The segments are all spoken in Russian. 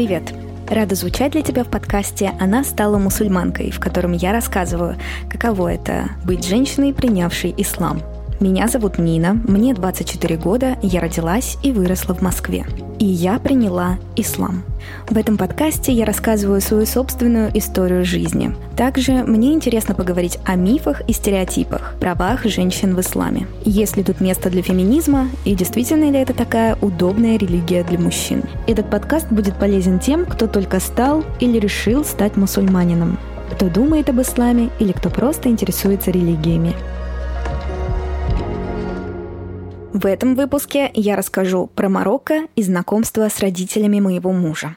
Привет! Рада звучать для тебя в подкасте «Она стала мусульманкой», в котором я рассказываю, каково это – быть женщиной, принявшей ислам – меня зовут Нина, мне 24 года, я родилась и выросла в Москве. И я приняла ислам. В этом подкасте я рассказываю свою собственную историю жизни. Также мне интересно поговорить о мифах и стереотипах, правах женщин в исламе. Есть ли тут место для феминизма и действительно ли это такая удобная религия для мужчин? Этот подкаст будет полезен тем, кто только стал или решил стать мусульманином, кто думает об исламе или кто просто интересуется религиями. В этом выпуске я расскажу про Марокко и знакомство с родителями моего мужа.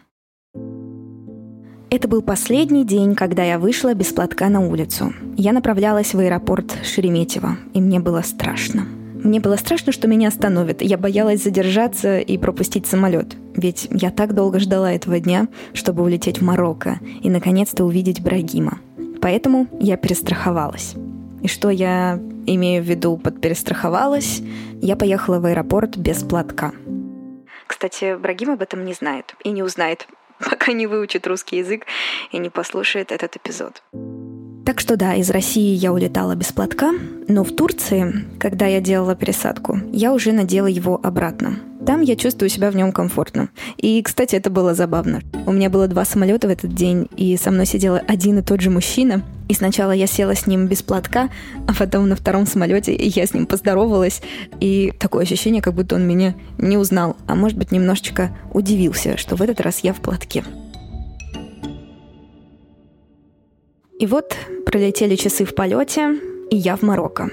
Это был последний день, когда я вышла без платка на улицу. Я направлялась в аэропорт Шереметьево, и мне было страшно. Мне было страшно, что меня остановят. Я боялась задержаться и пропустить самолет. Ведь я так долго ждала этого дня, чтобы улететь в Марокко и наконец-то увидеть Брагима. Поэтому я перестраховалась. И что я имею в виду под перестраховалась, я поехала в аэропорт без платка. Кстати, Брагим об этом не знает и не узнает, пока не выучит русский язык и не послушает этот эпизод. Так что да, из России я улетала без платка, но в Турции, когда я делала пересадку, я уже надела его обратно. Там я чувствую себя в нем комфортно. И, кстати, это было забавно. У меня было два самолета в этот день, и со мной сидел один и тот же мужчина. И сначала я села с ним без платка, а потом на втором самолете я с ним поздоровалась. И такое ощущение, как будто он меня не узнал, а может быть немножечко удивился, что в этот раз я в платке. И вот пролетели часы в полете, и я в Марокко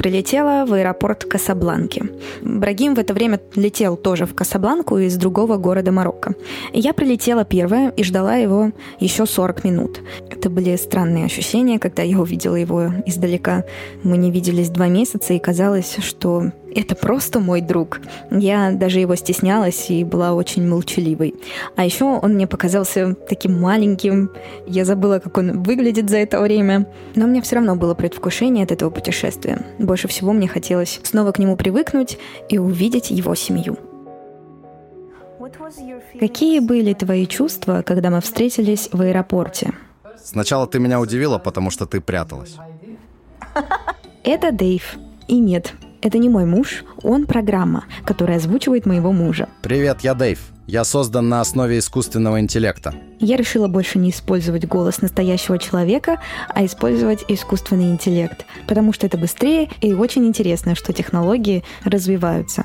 прилетела в аэропорт Касабланки. Брагим в это время летел тоже в Касабланку из другого города Марокко. Я прилетела первая и ждала его еще 40 минут. Это были странные ощущения, когда я увидела его издалека. Мы не виделись два месяца, и казалось, что это просто мой друг. Я даже его стеснялась и была очень молчаливой. А еще он мне показался таким маленьким. Я забыла, как он выглядит за это время. Но мне все равно было предвкушение от этого путешествия. Больше всего мне хотелось снова к нему привыкнуть и увидеть его семью. Какие были твои чувства, когда мы встретились в аэропорте? Сначала ты меня удивила, потому что ты пряталась. Это Дэйв. И нет, это не мой муж, он программа, которая озвучивает моего мужа. Привет, я Дэйв. Я создан на основе искусственного интеллекта. Я решила больше не использовать голос настоящего человека, а использовать искусственный интеллект, потому что это быстрее и очень интересно, что технологии развиваются.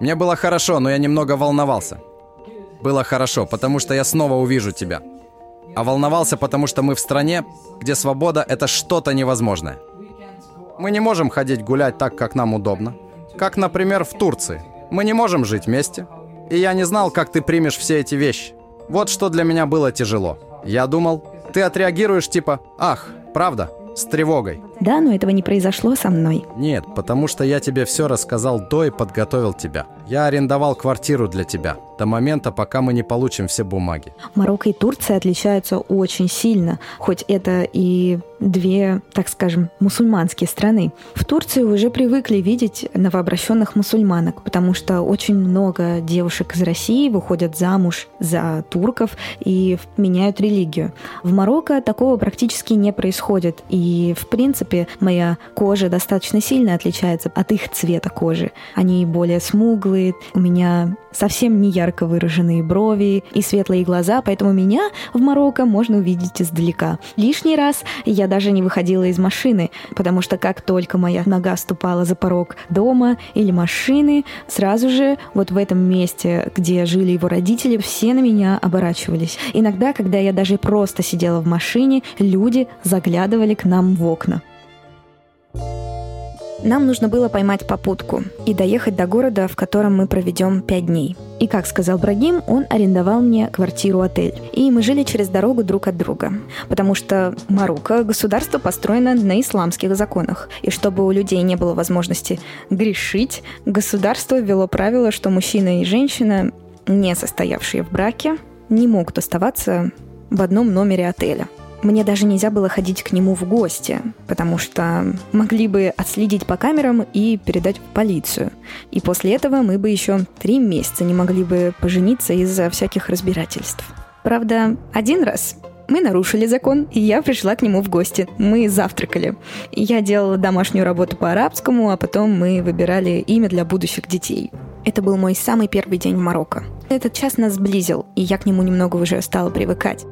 Мне было хорошо, но я немного волновался. Было хорошо, потому что я снова увижу тебя – а волновался, потому что мы в стране, где свобода — это что-то невозможное. Мы не можем ходить гулять так, как нам удобно. Как, например, в Турции. Мы не можем жить вместе. И я не знал, как ты примешь все эти вещи. Вот что для меня было тяжело. Я думал, ты отреагируешь типа «Ах, правда?» с тревогой. Да, но этого не произошло со мной. Нет, потому что я тебе все рассказал до и подготовил тебя. Я арендовал квартиру для тебя до момента, пока мы не получим все бумаги. Марокко и Турция отличаются очень сильно, хоть это и две, так скажем, мусульманские страны. В Турции уже привыкли видеть новообращенных мусульманок, потому что очень много девушек из России выходят замуж за турков и меняют религию. В Марокко такого практически не происходит, и, в принципе, моя кожа достаточно сильно отличается от их цвета кожи. Они более смуглые, у меня совсем не ярко выраженные брови и светлые глаза, поэтому меня в Марокко можно увидеть издалека. Лишний раз я даже не выходила из машины, потому что как только моя нога ступала за порог дома или машины, сразу же вот в этом месте, где жили его родители, все на меня оборачивались. Иногда, когда я даже просто сидела в машине, люди заглядывали к нам в окна. Нам нужно было поймать попутку и доехать до города, в котором мы проведем пять дней. И, как сказал Брагим, он арендовал мне квартиру-отель. И мы жили через дорогу друг от друга. Потому что Марокко – государство построено на исламских законах. И чтобы у людей не было возможности грешить, государство ввело правило, что мужчина и женщина, не состоявшие в браке, не могут оставаться в одном номере отеля. Мне даже нельзя было ходить к нему в гости, потому что могли бы отследить по камерам и передать в полицию. И после этого мы бы еще три месяца не могли бы пожениться из-за всяких разбирательств. Правда, один раз мы нарушили закон, и я пришла к нему в гости. Мы завтракали. Я делала домашнюю работу по арабскому, а потом мы выбирали имя для будущих детей. Это был мой самый первый день в Марокко. Этот час нас сблизил, и я к нему немного уже стала привыкать.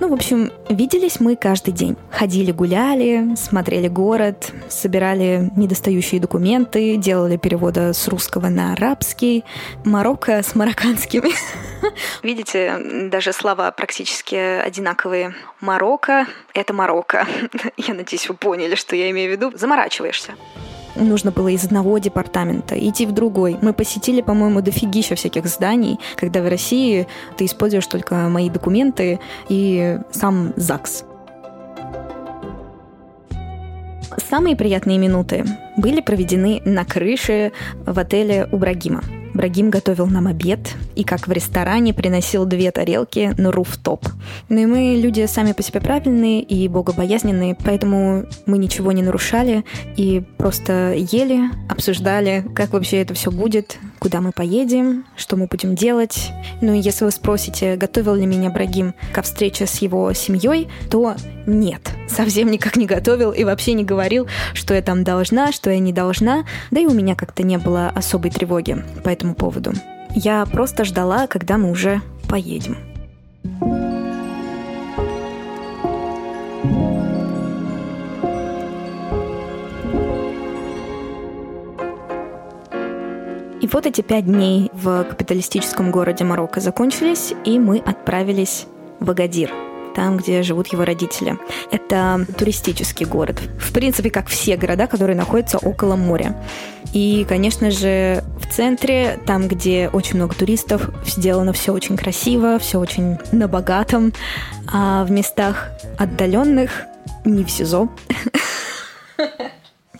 Ну, в общем, виделись мы каждый день. Ходили, гуляли, смотрели город, собирали недостающие документы, делали переводы с русского на арабский, Марокко с марокканскими. Видите, даже слова практически одинаковые. Марокко — это Марокко. Я надеюсь, вы поняли, что я имею в виду. Заморачиваешься нужно было из одного департамента идти в другой. Мы посетили, по-моему, дофигища всяких зданий, когда в России ты используешь только мои документы и сам ЗАГС. Самые приятные минуты были проведены на крыше в отеле у Брагима. Брагим готовил нам обед и, как в ресторане, приносил две тарелки на руфтоп. Ну и мы люди сами по себе правильные и богобоязненные, поэтому мы ничего не нарушали и просто ели, обсуждали, как вообще это все будет, куда мы поедем, что мы будем делать. Ну и если вы спросите, готовил ли меня Брагим ко встрече с его семьей, то нет, совсем никак не готовил и вообще не говорил, что я там должна, что я не должна, да и у меня как-то не было особой тревоги. Поэтому этому поводу. Я просто ждала, когда мы уже поедем. И вот эти пять дней в капиталистическом городе Марокко закончились, и мы отправились в Агадир – там, где живут его родители. Это туристический город. В принципе, как все города, которые находятся около моря. И, конечно же, в центре, там, где очень много туристов, сделано все очень красиво, все очень на богатом. А в местах отдаленных, не в СИЗО,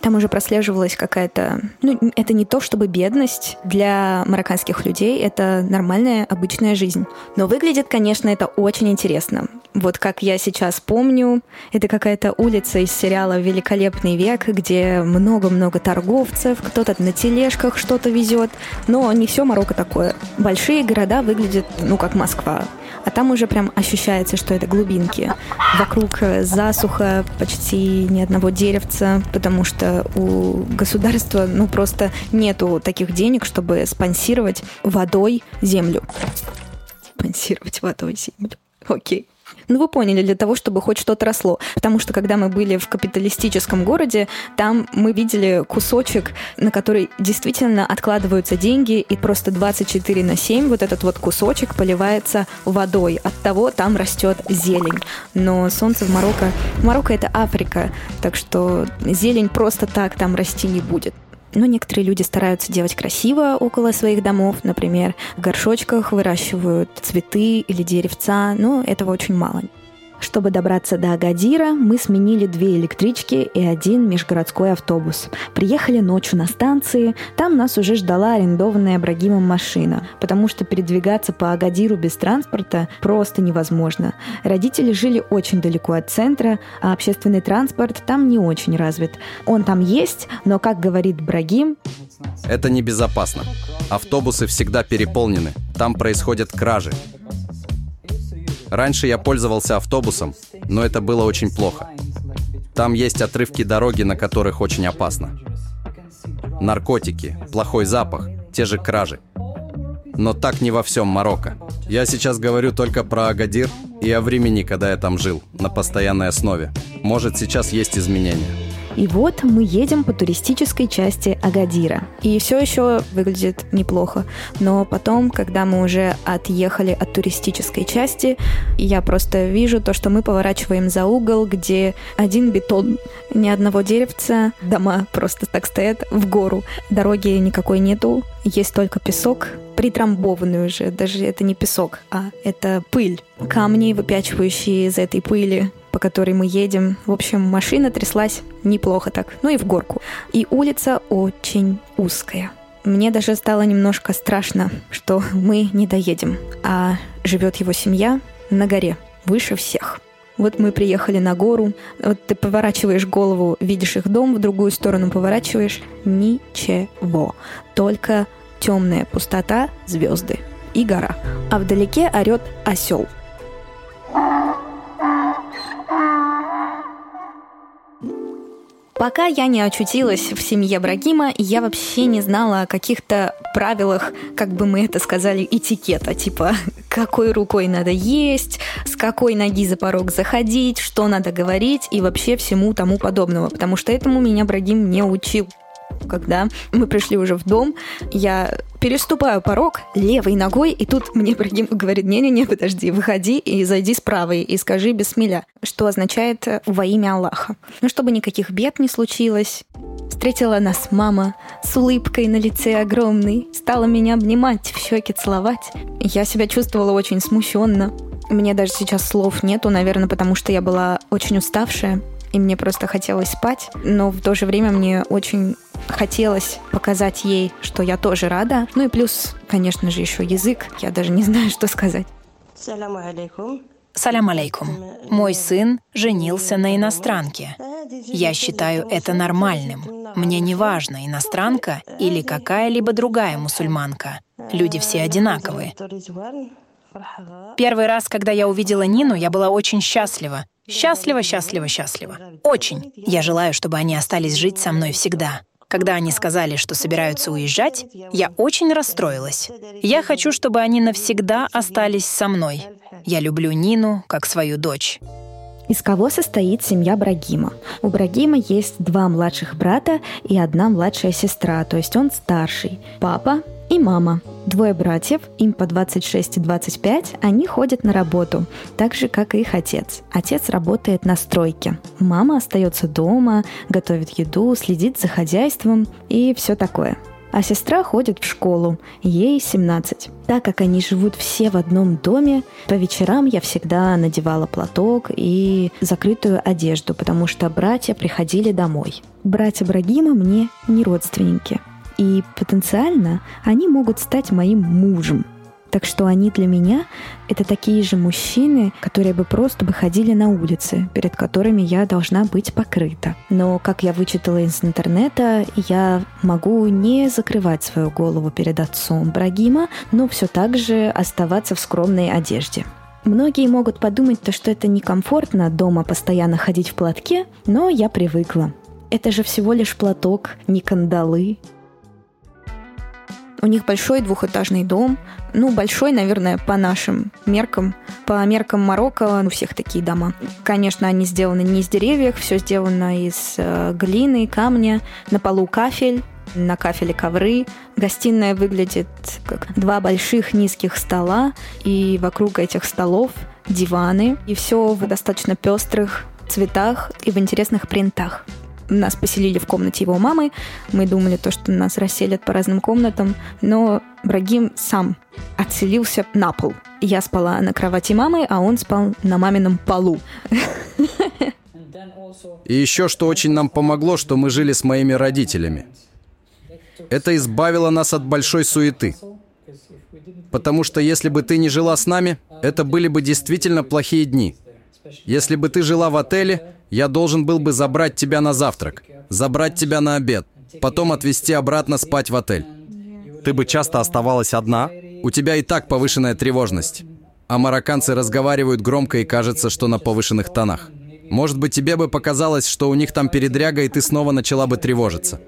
там уже прослеживалась какая-то... Ну, это не то чтобы бедность для марокканских людей, это нормальная обычная жизнь. Но выглядит, конечно, это очень интересно. Вот как я сейчас помню, это какая-то улица из сериала «Великолепный век», где много-много торговцев, кто-то на тележках что-то везет. Но не все Марокко такое. Большие города выглядят, ну, как Москва а там уже прям ощущается, что это глубинки. Вокруг засуха, почти ни одного деревца, потому что у государства ну просто нету таких денег, чтобы спонсировать водой землю. Спонсировать водой землю. Окей. Ну, вы поняли, для того, чтобы хоть что-то росло. Потому что, когда мы были в капиталистическом городе, там мы видели кусочек, на который действительно откладываются деньги, и просто 24 на 7 вот этот вот кусочек поливается водой. От того там растет зелень. Но солнце в Марокко... Марокко — это Африка, так что зелень просто так там расти не будет. Но некоторые люди стараются делать красиво около своих домов, например, в горшочках выращивают цветы или деревца, но этого очень мало. Чтобы добраться до Агадира, мы сменили две электрички и один межгородской автобус. Приехали ночью на станции, там нас уже ждала арендованная Брагимом машина, потому что передвигаться по Агадиру без транспорта просто невозможно. Родители жили очень далеко от центра, а общественный транспорт там не очень развит. Он там есть, но, как говорит Брагим, это небезопасно. Автобусы всегда переполнены. Там происходят кражи. Раньше я пользовался автобусом, но это было очень плохо. Там есть отрывки дороги, на которых очень опасно. Наркотики, плохой запах, те же кражи. Но так не во всем Марокко. Я сейчас говорю только про Агадир и о времени, когда я там жил, на постоянной основе. Может, сейчас есть изменения. И вот мы едем по туристической части Агадира. И все еще выглядит неплохо. Но потом, когда мы уже отъехали от туристической части, я просто вижу то, что мы поворачиваем за угол, где один бетон, ни одного деревца, дома просто так стоят в гору. Дороги никакой нету, есть только песок, притрамбованный уже. Даже это не песок, а это пыль. Камни, выпячивающие из этой пыли по которой мы едем. В общем, машина тряслась неплохо так, ну и в горку. И улица очень узкая. Мне даже стало немножко страшно, что мы не доедем, а живет его семья на горе, выше всех. Вот мы приехали на гору, вот ты поворачиваешь голову, видишь их дом, в другую сторону поворачиваешь, ничего, только темная пустота, звезды и гора. А вдалеке орет осел. Пока я не очутилась в семье Брагима, я вообще не знала о каких-то правилах, как бы мы это сказали, этикета, типа какой рукой надо есть, с какой ноги за порог заходить, что надо говорить и вообще всему тому подобного, потому что этому меня Брагим не учил когда мы пришли уже в дом, я переступаю порог левой ногой, и тут мне Ибрагим говорит, не-не-не, подожди, выходи и зайди с правой и скажи бисмиля, что означает «во имя Аллаха». Ну, чтобы никаких бед не случилось, Встретила нас мама с улыбкой на лице огромной, стала меня обнимать, в щеки целовать. Я себя чувствовала очень смущенно. Мне даже сейчас слов нету, наверное, потому что я была очень уставшая и мне просто хотелось спать, но в то же время мне очень хотелось показать ей, что я тоже рада. Ну и плюс, конечно же, еще язык. Я даже не знаю, что сказать. Салям алейкум. Салям алейкум. Мой сын женился на иностранке. Я считаю это нормальным. Мне не важно, иностранка или какая-либо другая мусульманка. Люди все одинаковые. Первый раз, когда я увидела Нину, я была очень счастлива. Счастлива, счастлива, счастлива. Очень. Я желаю, чтобы они остались жить со мной всегда. Когда они сказали, что собираются уезжать, я очень расстроилась. Я хочу, чтобы они навсегда остались со мной. Я люблю Нину как свою дочь. Из кого состоит семья Брагима? У Брагима есть два младших брата и одна младшая сестра, то есть он старший. Папа и мама. Двое братьев, им по 26 и 25, они ходят на работу, так же, как и их отец. Отец работает на стройке. Мама остается дома, готовит еду, следит за хозяйством и все такое. А сестра ходит в школу, ей 17. Так как они живут все в одном доме, по вечерам я всегда надевала платок и закрытую одежду, потому что братья приходили домой. Братья Брагима мне не родственники – и потенциально они могут стать моим мужем. Так что они для меня — это такие же мужчины, которые бы просто бы ходили на улице, перед которыми я должна быть покрыта. Но, как я вычитала из интернета, я могу не закрывать свою голову перед отцом Брагима, но все так же оставаться в скромной одежде. Многие могут подумать, то, что это некомфортно дома постоянно ходить в платке, но я привыкла. Это же всего лишь платок, не кандалы, у них большой двухэтажный дом. Ну, большой, наверное, по нашим меркам. По меркам Марокко у всех такие дома. Конечно, они сделаны не из деревьев, все сделано из э, глины, камня. На полу кафель, на кафеле ковры. Гостиная выглядит как два больших низких стола, и вокруг этих столов диваны. И все в достаточно пестрых цветах и в интересных принтах нас поселили в комнате его мамы. Мы думали, то, что нас расселят по разным комнатам, но Брагим сам отселился на пол. Я спала на кровати мамы, а он спал на мамином полу. И еще что очень нам помогло, что мы жили с моими родителями. Это избавило нас от большой суеты. Потому что если бы ты не жила с нами, это были бы действительно плохие дни. Если бы ты жила в отеле, я должен был бы забрать тебя на завтрак, забрать тебя на обед, потом отвезти обратно спать в отель. Ты бы часто оставалась одна. У тебя и так повышенная тревожность. А марокканцы разговаривают громко и кажется, что на повышенных тонах. Может быть, тебе бы показалось, что у них там передряга, и ты снова начала бы тревожиться.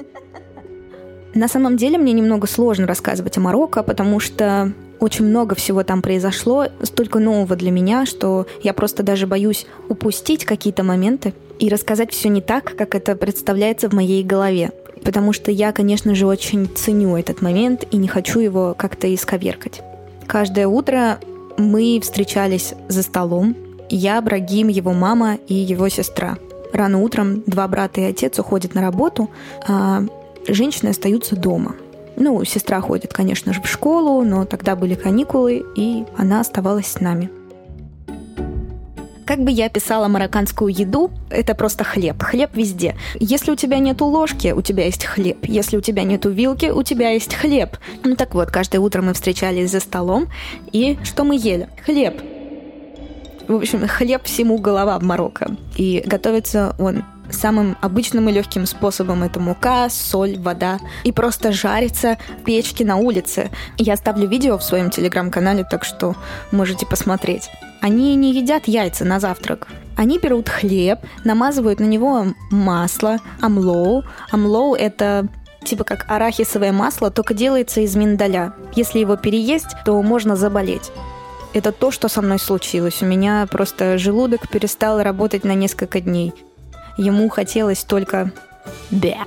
На самом деле мне немного сложно рассказывать о Марокко, потому что очень много всего там произошло, столько нового для меня, что я просто даже боюсь упустить какие-то моменты и рассказать все не так, как это представляется в моей голове. Потому что я, конечно же, очень ценю этот момент и не хочу его как-то исковеркать. Каждое утро мы встречались за столом. Я, Брагим, его мама и его сестра. Рано утром два брата и отец уходят на работу, а женщины остаются дома – ну, сестра ходит, конечно же, в школу, но тогда были каникулы, и она оставалась с нами. Как бы я описала марокканскую еду, это просто хлеб. Хлеб везде. Если у тебя нету ложки, у тебя есть хлеб. Если у тебя нету вилки, у тебя есть хлеб. Ну так вот, каждое утро мы встречались за столом, и что мы ели? Хлеб. В общем, хлеб всему голова в Марокко. И готовится он самым обычным и легким способом это мука, соль, вода. И просто жарится в печке на улице. Я оставлю видео в своем телеграм-канале, так что можете посмотреть. Они не едят яйца на завтрак. Они берут хлеб, намазывают на него масло, амлоу. Амлоу – это типа как арахисовое масло, только делается из миндаля. Если его переесть, то можно заболеть. Это то, что со мной случилось. У меня просто желудок перестал работать на несколько дней. Ему хотелось только бе.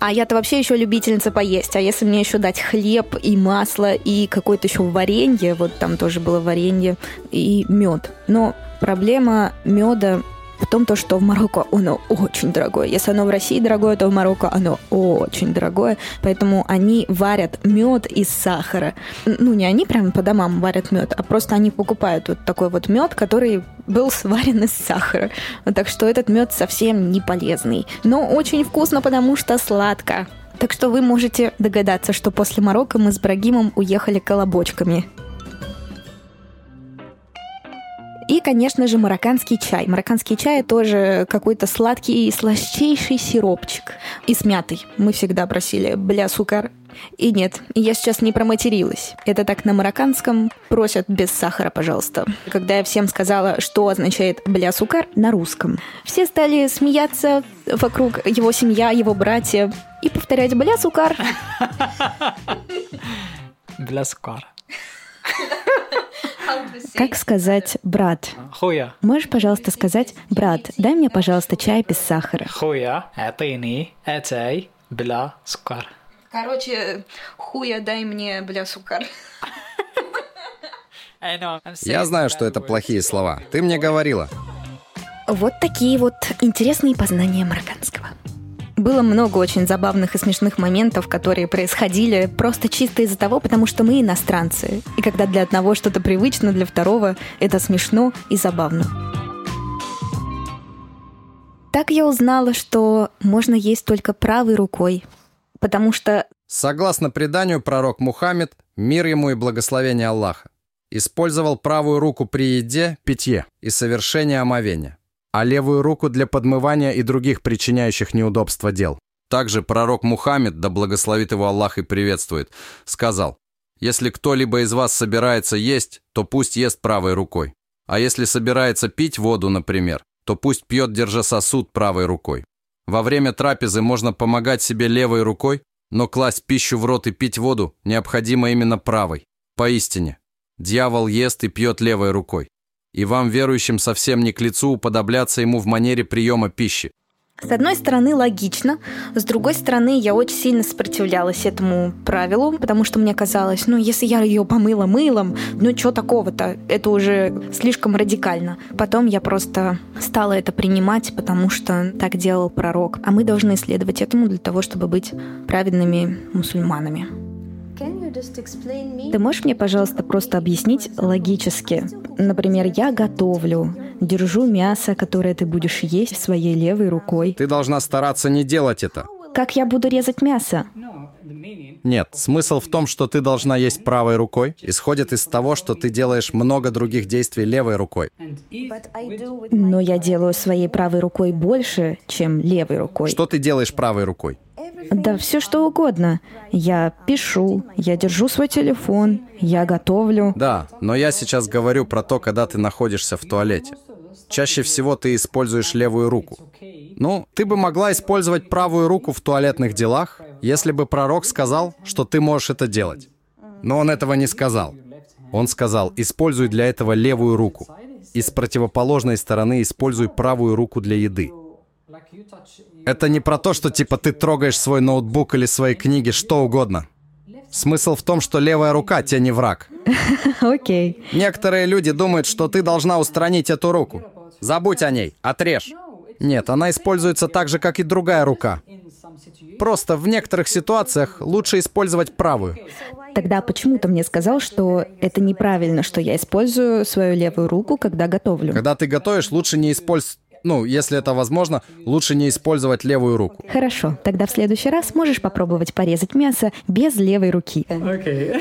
А я-то вообще еще любительница поесть. А если мне еще дать хлеб и масло и какое-то еще варенье, вот там тоже было варенье и мед. Но проблема меда в том, то, что в Марокко оно очень дорогое. Если оно в России дорогое, то в Марокко оно очень дорогое. Поэтому они варят мед из сахара. Ну, не они прямо по домам варят мед, а просто они покупают вот такой вот мед, который был сварен из сахара. Так что этот мед совсем не полезный. Но очень вкусно, потому что сладко. Так что вы можете догадаться, что после Марокко мы с Брагимом уехали колобочками. И, конечно же, марокканский чай. Марокканский чай тоже какой-то сладкий, слащейший сиропчик. И с мятой. Мы всегда просили бля сукар. И нет, я сейчас не проматерилась. Это так на марокканском просят без сахара, пожалуйста. Когда я всем сказала, что означает бля сукар на русском, все стали смеяться вокруг его семья, его братья и повторять бля сукар. Бля сукар. Как сказать «брат»? Хуя. Можешь, пожалуйста, сказать «брат, дай мне, пожалуйста, чай без сахара». Хуя, это и атыни, эцай, бля, сукар. Короче, хуя, дай мне, бля, сукар. Я знаю, что это плохие слова. Ты мне говорила. Вот такие вот интересные познания марокканского. Было много очень забавных и смешных моментов, которые происходили просто чисто из-за того, потому что мы иностранцы. И когда для одного что-то привычно, для второго это смешно и забавно. Так я узнала, что можно есть только правой рукой, потому что Согласно преданию, пророк Мухаммед, мир ему и благословение Аллаха, использовал правую руку при еде, питье и совершении омовения а левую руку для подмывания и других причиняющих неудобства дел. Также пророк Мухаммед, да благословит его Аллах и приветствует, сказал, «Если кто-либо из вас собирается есть, то пусть ест правой рукой. А если собирается пить воду, например, то пусть пьет, держа сосуд правой рукой. Во время трапезы можно помогать себе левой рукой, но класть пищу в рот и пить воду необходимо именно правой. Поистине, дьявол ест и пьет левой рукой и вам, верующим, совсем не к лицу уподобляться ему в манере приема пищи. С одной стороны, логично, с другой стороны, я очень сильно сопротивлялась этому правилу, потому что мне казалось, ну, если я ее помыла мылом, ну, что такого-то, это уже слишком радикально. Потом я просто стала это принимать, потому что так делал пророк, а мы должны следовать этому для того, чтобы быть праведными мусульманами. Ты можешь мне, пожалуйста, просто объяснить логически? Например, я готовлю, держу мясо, которое ты будешь есть своей левой рукой. Ты должна стараться не делать это. Как я буду резать мясо? Нет, смысл в том, что ты должна есть правой рукой, исходит из того, что ты делаешь много других действий левой рукой. Но я делаю своей правой рукой больше, чем левой рукой. Что ты делаешь правой рукой? Да все что угодно. Я пишу, я держу свой телефон, я готовлю. Да, но я сейчас говорю про то, когда ты находишься в туалете. Чаще всего ты используешь левую руку. Ну, ты бы могла использовать правую руку в туалетных делах, если бы пророк сказал, что ты можешь это делать. Но он этого не сказал. Он сказал, используй для этого левую руку. И с противоположной стороны используй правую руку для еды. Это не про то, что типа ты трогаешь свой ноутбук или свои книги, что угодно. Смысл в том, что левая рука тебе не враг. Окей. Okay. Некоторые люди думают, что ты должна устранить эту руку. Забудь о ней, отрежь. Нет, она используется так же, как и другая рука. Просто в некоторых ситуациях лучше использовать правую. Тогда почему ты мне сказал, что это неправильно, что я использую свою левую руку, когда готовлю? Когда ты готовишь, лучше не использовать ну, если это возможно, лучше не использовать левую руку. Хорошо, тогда в следующий раз можешь попробовать порезать мясо без левой руки. Okay.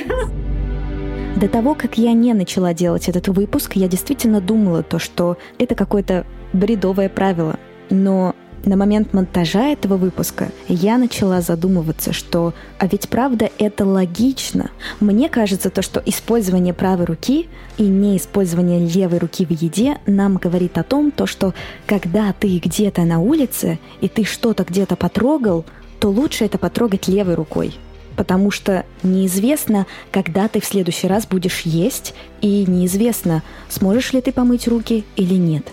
До того, как я не начала делать этот выпуск, я действительно думала то, что это какое-то бредовое правило. Но на момент монтажа этого выпуска я начала задумываться, что а ведь правда это логично. Мне кажется то, что использование правой руки и не использование левой руки в еде нам говорит о том, то, что когда ты где-то на улице и ты что-то где-то потрогал, то лучше это потрогать левой рукой. Потому что неизвестно, когда ты в следующий раз будешь есть, и неизвестно, сможешь ли ты помыть руки или нет.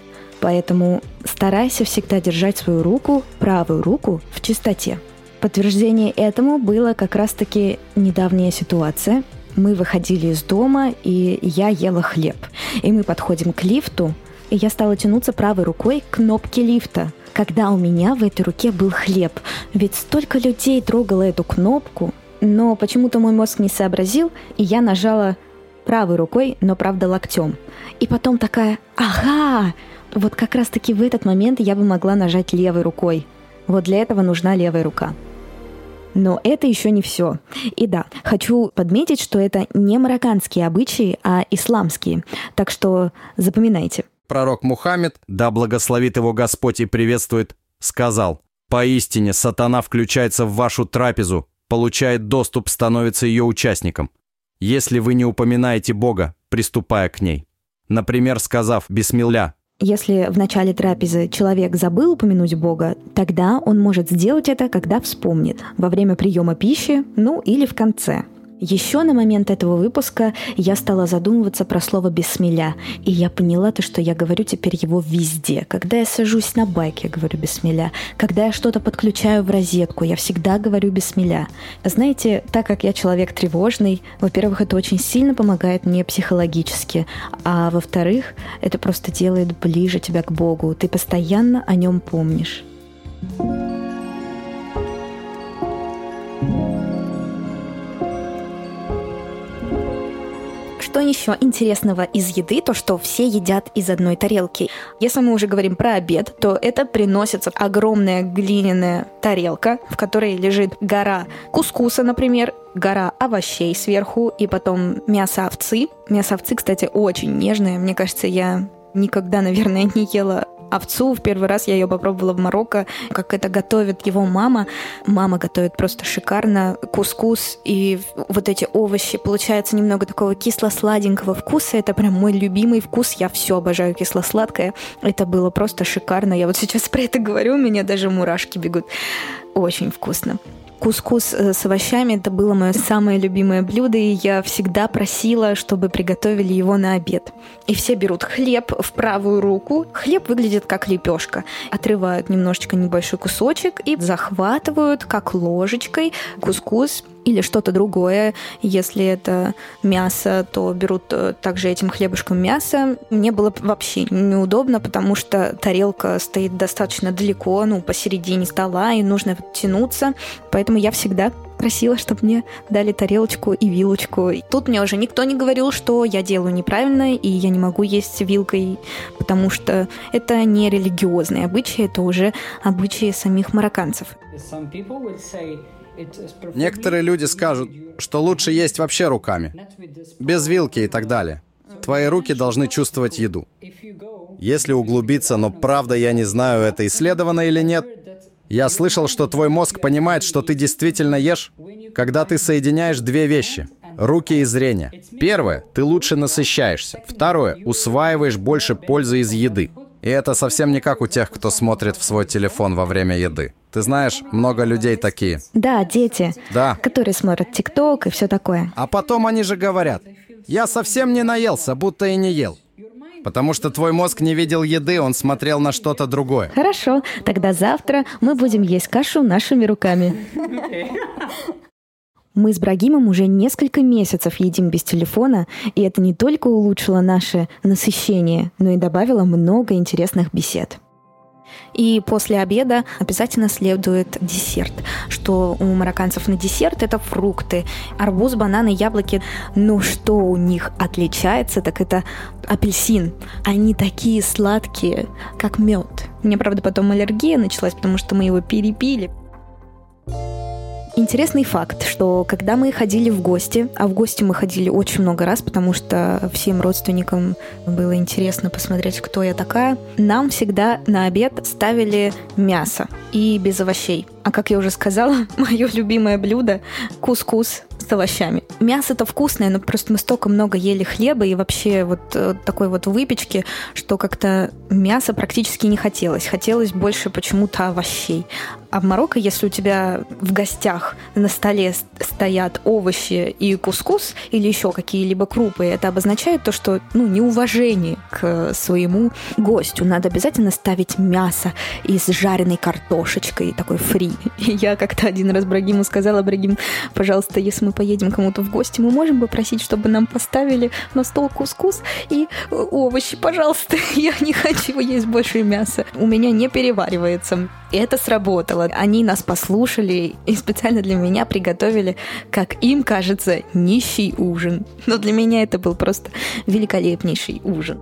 Поэтому старайся всегда держать свою руку, правую руку, в чистоте. Подтверждение этому было как раз-таки недавняя ситуация. Мы выходили из дома, и я ела хлеб. И мы подходим к лифту, и я стала тянуться правой рукой к кнопке лифта, когда у меня в этой руке был хлеб. Ведь столько людей трогало эту кнопку, но почему-то мой мозг не сообразил, и я нажала правой рукой, но правда локтем. И потом такая, ага, вот как раз-таки в этот момент я бы могла нажать левой рукой. Вот для этого нужна левая рука. Но это еще не все. И да, хочу подметить, что это не марокканские обычаи, а исламские. Так что запоминайте. Пророк Мухаммед, да благословит его Господь и приветствует, сказал, «Поистине сатана включается в вашу трапезу, получает доступ, становится ее участником. Если вы не упоминаете Бога, приступая к ней». Например, сказав «Бисмилля», если в начале трапезы человек забыл упомянуть Бога, тогда он может сделать это, когда вспомнит, во время приема пищи, ну или в конце. Еще на момент этого выпуска я стала задумываться про слово «бессмеля», и я поняла то, что я говорю теперь его везде. Когда я сажусь на байк, я говорю «бессмеля». Когда я что-то подключаю в розетку, я всегда говорю «бессмеля». Знаете, так как я человек тревожный, во-первых, это очень сильно помогает мне психологически, а во-вторых, это просто делает ближе тебя к Богу. Ты постоянно о нем помнишь. Что еще интересного из еды, то что все едят из одной тарелки. Если мы уже говорим про обед, то это приносится огромная глиняная тарелка, в которой лежит гора кускуса, например, гора овощей сверху и потом мясо овцы. Мясо овцы, кстати, очень нежное. Мне кажется, я никогда, наверное, не ела овцу. В первый раз я ее попробовала в Марокко, как это готовит его мама. Мама готовит просто шикарно кускус и вот эти овощи. Получается немного такого кисло-сладенького вкуса. Это прям мой любимый вкус. Я все обожаю кисло-сладкое. Это было просто шикарно. Я вот сейчас про это говорю, у меня даже мурашки бегут. Очень вкусно. Кускус э, с овощами это было мое самое любимое блюдо, и я всегда просила, чтобы приготовили его на обед. И все берут хлеб в правую руку. Хлеб выглядит как лепешка. Отрывают немножечко небольшой кусочек и захватывают как ложечкой кускус или что-то другое. Если это мясо, то берут э, также этим хлебушком мясо. Мне было вообще неудобно, потому что тарелка стоит достаточно далеко, ну, посередине стола, и нужно тянуться. Поэтому я всегда просила, чтобы мне дали тарелочку и вилочку. Тут мне уже никто не говорил, что я делаю неправильно, и я не могу есть вилкой, потому что это не религиозные обычаи, это уже обычаи самих марокканцев. Некоторые люди скажут, что лучше есть вообще руками, без вилки и так далее. Твои руки должны чувствовать еду. Если углубиться, но правда я не знаю, это исследовано или нет, я слышал, что твой мозг понимает, что ты действительно ешь, когда ты соединяешь две вещи — руки и зрение. Первое — ты лучше насыщаешься. Второе — усваиваешь больше пользы из еды. И это совсем не как у тех, кто смотрит в свой телефон во время еды. Ты знаешь, много людей такие. Да, дети. Да. Которые смотрят ТикТок и все такое. А потом они же говорят, я совсем не наелся, будто и не ел. Потому что твой мозг не видел еды, он смотрел на что-то другое. Хорошо, тогда завтра мы будем есть кашу нашими руками. Мы с Брагимом уже несколько месяцев едим без телефона, и это не только улучшило наше насыщение, но и добавило много интересных бесед. И после обеда обязательно следует десерт. Что у марокканцев на десерт это фрукты. Арбуз, бананы, яблоки. Но что у них отличается, так это апельсин. Они такие сладкие, как мед. У меня, правда, потом аллергия началась, потому что мы его перепили. Интересный факт, что когда мы ходили в гости, а в гости мы ходили очень много раз, потому что всем родственникам было интересно посмотреть, кто я такая, нам всегда на обед ставили мясо и без овощей. А как я уже сказала, мое любимое блюдо – кускус с овощами. Мясо-то вкусное, но просто мы столько много ели хлеба и вообще вот э, такой вот выпечки, что как-то мяса практически не хотелось. Хотелось больше почему-то овощей. А в Марокко, если у тебя в гостях на столе стоят овощи и кускус или еще какие-либо крупы, это обозначает то, что ну, неуважение к своему гостю. Надо обязательно ставить мясо и с жареной картошечкой, такой фри. Я как-то один раз Брагиму сказала, Брагим, пожалуйста, если мы поедем кому-то в гости, мы можем попросить, чтобы нам поставили на стол кускус и овощи, пожалуйста. Я не хочу есть больше мяса. У меня не переваривается. И это сработало. Они нас послушали и специально для меня приготовили, как им кажется, нищий ужин. Но для меня это был просто великолепнейший ужин.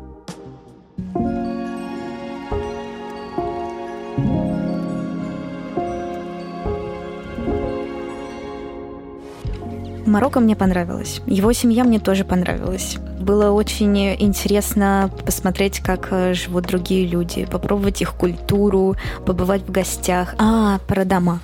Марокко мне понравилось. Его семья мне тоже понравилась. Было очень интересно посмотреть, как э, живут другие люди, попробовать их культуру, побывать в гостях. А, про дома.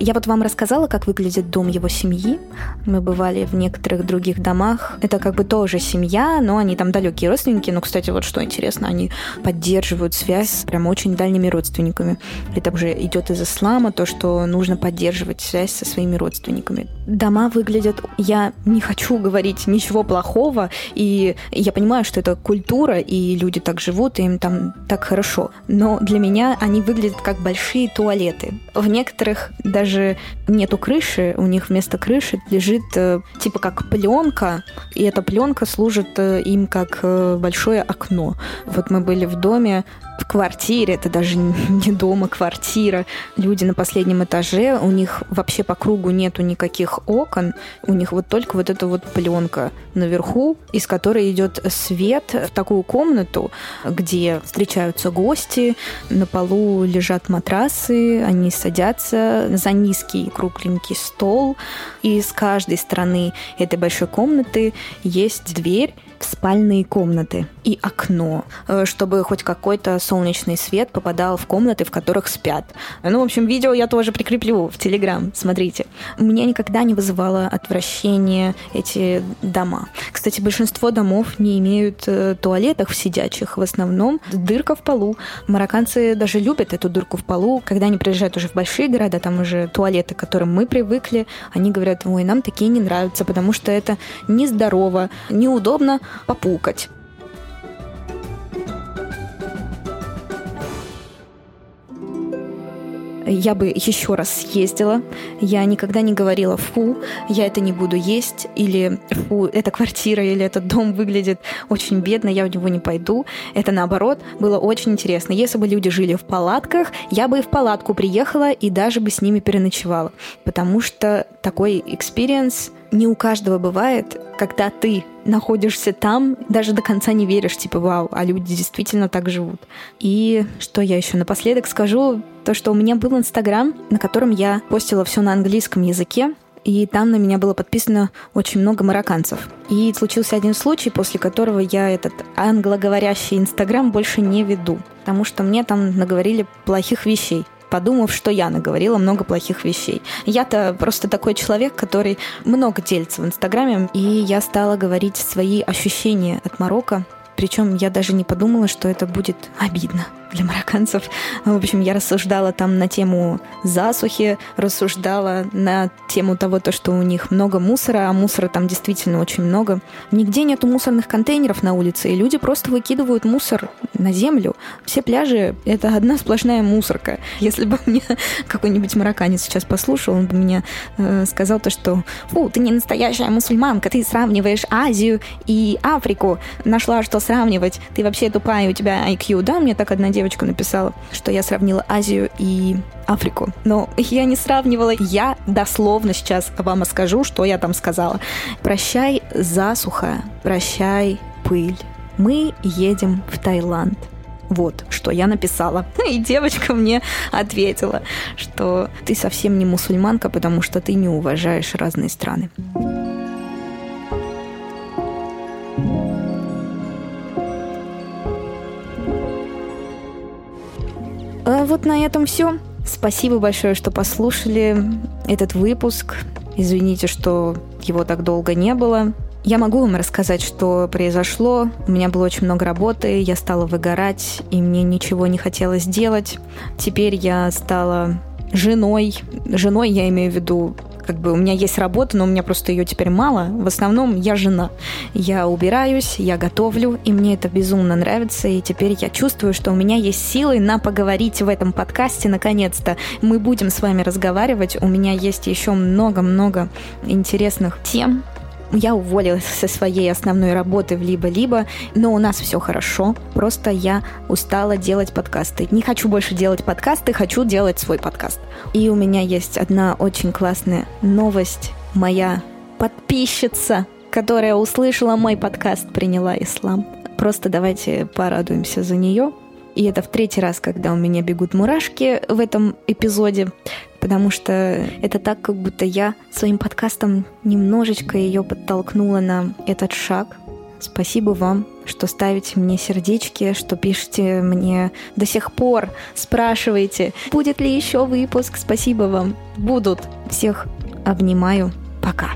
Я вот вам рассказала, как выглядит дом его семьи. Мы бывали в некоторых других домах. Это как бы тоже семья, но они там далекие родственники. Но, кстати, вот что интересно, они поддерживают связь с прям очень дальними родственниками. Это уже идет из ислама, то, что нужно поддерживать связь со своими родственниками. Дома выглядят... Я не хочу говорить ничего плохого, и я понимаю, что это культура, и люди так живут, и им там так хорошо. Но для меня они выглядят как большие туалеты. В некоторых даже нету крыши, у них вместо крыши лежит э, типа как пленка, и эта пленка служит э, им как э, большое окно. Вот мы были в доме, в квартире, это даже не дома, квартира. Люди на последнем этаже, у них вообще по кругу нету никаких окон, у них вот только вот эта вот пленка наверху, из которой идет свет в такую комнату, где встречаются гости, на полу лежат матрасы, они садятся за низкий кругленький стол, и с каждой стороны этой большой комнаты есть дверь, в спальные комнаты и окно, э, чтобы хоть какой-то солнечный свет попадал в комнаты, в которых спят. Ну, в общем, видео я тоже прикреплю в Телеграм, смотрите. Меня никогда не вызывало отвращение эти дома. Кстати, большинство домов не имеют э, туалетов сидячих, в основном дырка в полу. Марокканцы даже любят эту дырку в полу. Когда они приезжают уже в большие города, там уже туалеты, к которым мы привыкли, они говорят, ой, нам такие не нравятся, потому что это нездорово, неудобно, попукать. я бы еще раз съездила. Я никогда не говорила «фу, я это не буду есть», или «фу, эта квартира или этот дом выглядит очень бедно, я в него не пойду». Это наоборот было очень интересно. Если бы люди жили в палатках, я бы и в палатку приехала и даже бы с ними переночевала. Потому что такой experience не у каждого бывает, когда ты находишься там, даже до конца не веришь, типа, вау, а люди действительно так живут. И что я еще напоследок скажу, то, что у меня был Инстаграм, на котором я постила все на английском языке, и там на меня было подписано очень много марокканцев. И случился один случай, после которого я этот англоговорящий Инстаграм больше не веду, потому что мне там наговорили плохих вещей подумав, что я наговорила много плохих вещей. Я-то просто такой человек, который много делится в Инстаграме, и я стала говорить свои ощущения от Марокко, причем я даже не подумала, что это будет обидно для марокканцев. В общем, я рассуждала там на тему засухи, рассуждала на тему того, то, что у них много мусора, а мусора там действительно очень много. Нигде нету мусорных контейнеров на улице, и люди просто выкидывают мусор на землю. Все пляжи — это одна сплошная мусорка. Если бы мне какой-нибудь марокканец сейчас послушал, он бы мне э, сказал то, что «Фу, ты не настоящая мусульманка, ты сравниваешь Азию и Африку, нашла что сравнивать, ты вообще тупая, у тебя IQ». Да, мне так одна девушка девочка написала, что я сравнила Азию и Африку. Но я не сравнивала. Я дословно сейчас вам скажу, что я там сказала. Прощай засуха, прощай пыль. Мы едем в Таиланд. Вот, что я написала. И девочка мне ответила, что ты совсем не мусульманка, потому что ты не уважаешь разные страны. А вот на этом все. Спасибо большое, что послушали этот выпуск. Извините, что его так долго не было. Я могу вам рассказать, что произошло. У меня было очень много работы, я стала выгорать, и мне ничего не хотелось делать. Теперь я стала женой. Женой я имею в виду как бы у меня есть работа, но у меня просто ее теперь мало. В основном я жена. Я убираюсь, я готовлю, и мне это безумно нравится. И теперь я чувствую, что у меня есть силы на поговорить в этом подкасте наконец-то. Мы будем с вами разговаривать. У меня есть еще много-много интересных тем, я уволилась со своей основной работы в либо-либо, но у нас все хорошо. Просто я устала делать подкасты. Не хочу больше делать подкасты, хочу делать свой подкаст. И у меня есть одна очень классная новость. Моя подписчица, которая услышала мой подкаст, приняла ислам. Просто давайте порадуемся за нее. И это в третий раз, когда у меня бегут мурашки в этом эпизоде потому что это так, как будто я своим подкастом немножечко ее подтолкнула на этот шаг. Спасибо вам, что ставите мне сердечки, что пишете мне до сих пор, спрашиваете, будет ли еще выпуск. Спасибо вам. Будут. Всех обнимаю. Пока.